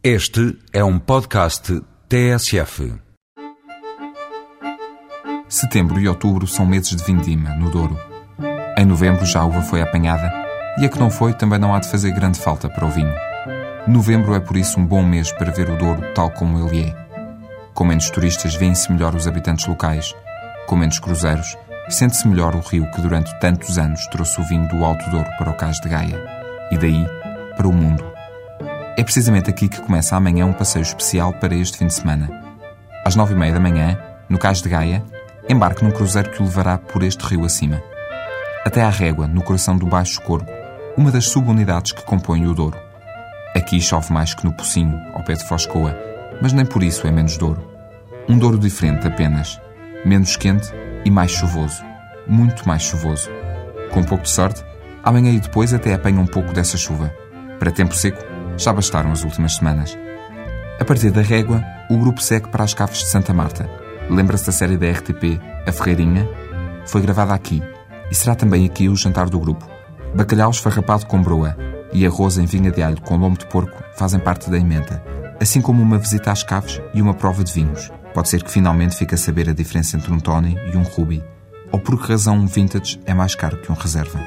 Este é um podcast TSF. Setembro e outubro são meses de vindima, no Douro. Em novembro já a uva foi apanhada e a que não foi também não há de fazer grande falta para o vinho. Novembro é por isso um bom mês para ver o Douro tal como ele é. Com menos turistas veem-se melhor os habitantes locais. Com menos cruzeiros, sente-se melhor o rio que durante tantos anos trouxe o vinho do Alto Douro para o Cais de Gaia. E daí, para o mundo. É precisamente aqui que começa amanhã um passeio especial para este fim de semana. Às nove e meia da manhã, no Cais de Gaia, embarque num cruzeiro que o levará por este rio acima. Até à Régua, no coração do Baixo Corgo, uma das subunidades que compõem o Douro. Aqui chove mais que no Pocinho, ao pé de Foscoa, mas nem por isso é menos Douro. Um Douro diferente apenas, menos quente e mais chuvoso. Muito mais chuvoso. Com um pouco de sorte, amanhã e depois até apanha um pouco dessa chuva. Para tempo seco, já bastaram as últimas semanas. A partir da régua, o grupo segue para as caves de Santa Marta. Lembra-se da série da RTP, A Ferreirinha? Foi gravada aqui. E será também aqui o jantar do grupo. Bacalhau esfarrapado com broa e arroz em vinha de alho com lombo de porco fazem parte da emenda, assim como uma visita às caves e uma prova de vinhos. Pode ser que finalmente fique a saber a diferença entre um Tony e um Ruby, ou por que razão um vintage é mais caro que um reserva.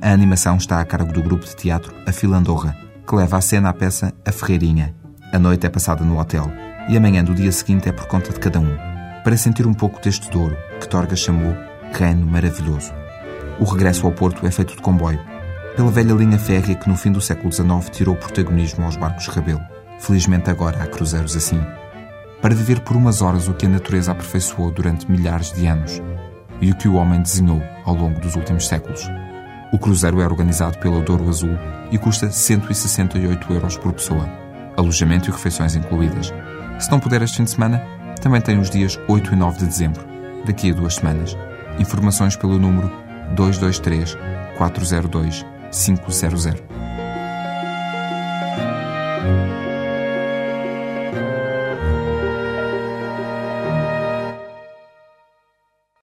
A animação está a cargo do grupo de teatro A Filandorra, que leva à cena a peça A Ferreirinha. A noite é passada no hotel e amanhã do dia seguinte é por conta de cada um, para sentir um pouco deste Douro que Torga chamou Reino Maravilhoso. O regresso ao Porto é feito de comboio, pela velha linha férrea que no fim do século XIX tirou protagonismo aos barcos Rabelo. Felizmente agora há cruzeiros assim. Para viver por umas horas o que a natureza aperfeiçoou durante milhares de anos e o que o homem desenhou ao longo dos últimos séculos. O cruzeiro é organizado pela Douro Azul e custa 168 euros por pessoa, alojamento e refeições incluídas. Se não puder este fim de semana, também tem os dias 8 e 9 de dezembro, daqui a duas semanas. Informações pelo número 223 402 500.